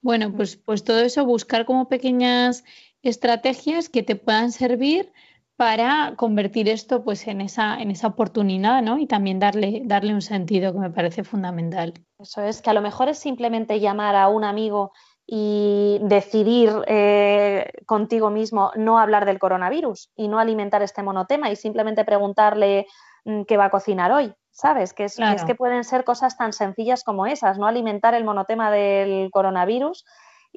bueno, pues, pues todo eso, buscar como pequeñas estrategias que te puedan servir para convertir esto pues en esa, en esa oportunidad ¿no? y también darle, darle un sentido que me parece fundamental. Eso es, que a lo mejor es simplemente llamar a un amigo y decidir eh, contigo mismo no hablar del coronavirus y no alimentar este monotema y simplemente preguntarle qué va a cocinar hoy, ¿sabes? Que es, es que pueden ser cosas tan sencillas como esas, no alimentar el monotema del coronavirus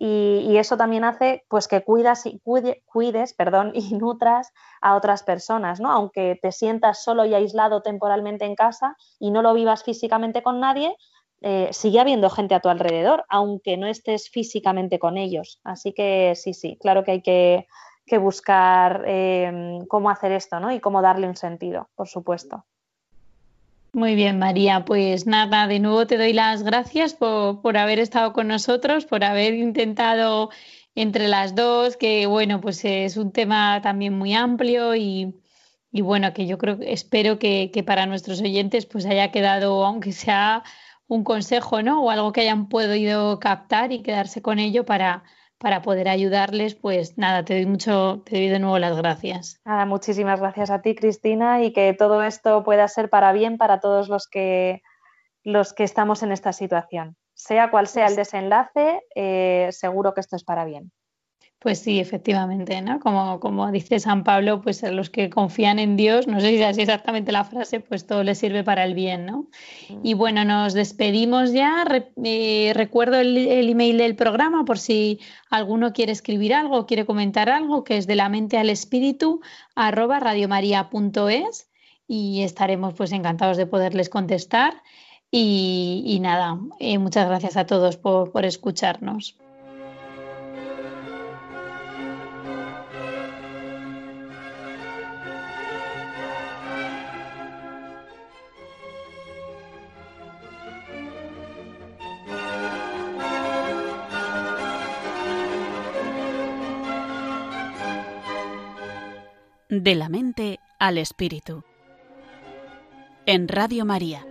y, eso también hace pues que cuidas y cuides perdón, y nutras a otras personas, ¿no? Aunque te sientas solo y aislado temporalmente en casa y no lo vivas físicamente con nadie, eh, sigue habiendo gente a tu alrededor, aunque no estés físicamente con ellos. Así que sí, sí, claro que hay que, buscar eh, cómo hacer esto, ¿no? Y cómo darle un sentido, por supuesto. Muy bien, María. Pues nada, de nuevo te doy las gracias por, haber estado con nosotros, por haber intentado entre las dos, que bueno, pues es un tema también muy amplio y, bueno, que yo creo, espero que, que, para nuestros oyentes pues haya quedado, aunque sea un consejo, ¿no? O algo que hayan podido captar y quedarse con ello para, para poder ayudarles, pues nada, te doy mucho, te doy de nuevo las gracias. Nada, muchísimas gracias a ti, Cristina, y que todo esto pueda ser para bien para todos los que los que estamos en esta situación. Sea cual sea el pues desenlace, eh, seguro que esto es para bien. Pues sí, efectivamente, ¿no? Como, como dice San Pablo, pues a los que confían en Dios, no sé si es así exactamente la frase, pues todo les sirve para el bien, ¿no? Mm. Y bueno, nos despedimos ya. Eh, recuerdo el, email del programa por si alguno quiere escribir algo quiere comentar algo, que es de la mente al espíritu, arroba radiomaria.es y estaremos pues encantados de poderles contestar. Y, nada, eh, muchas gracias a todos por, por escucharnos. De la mente al espíritu. En Radio María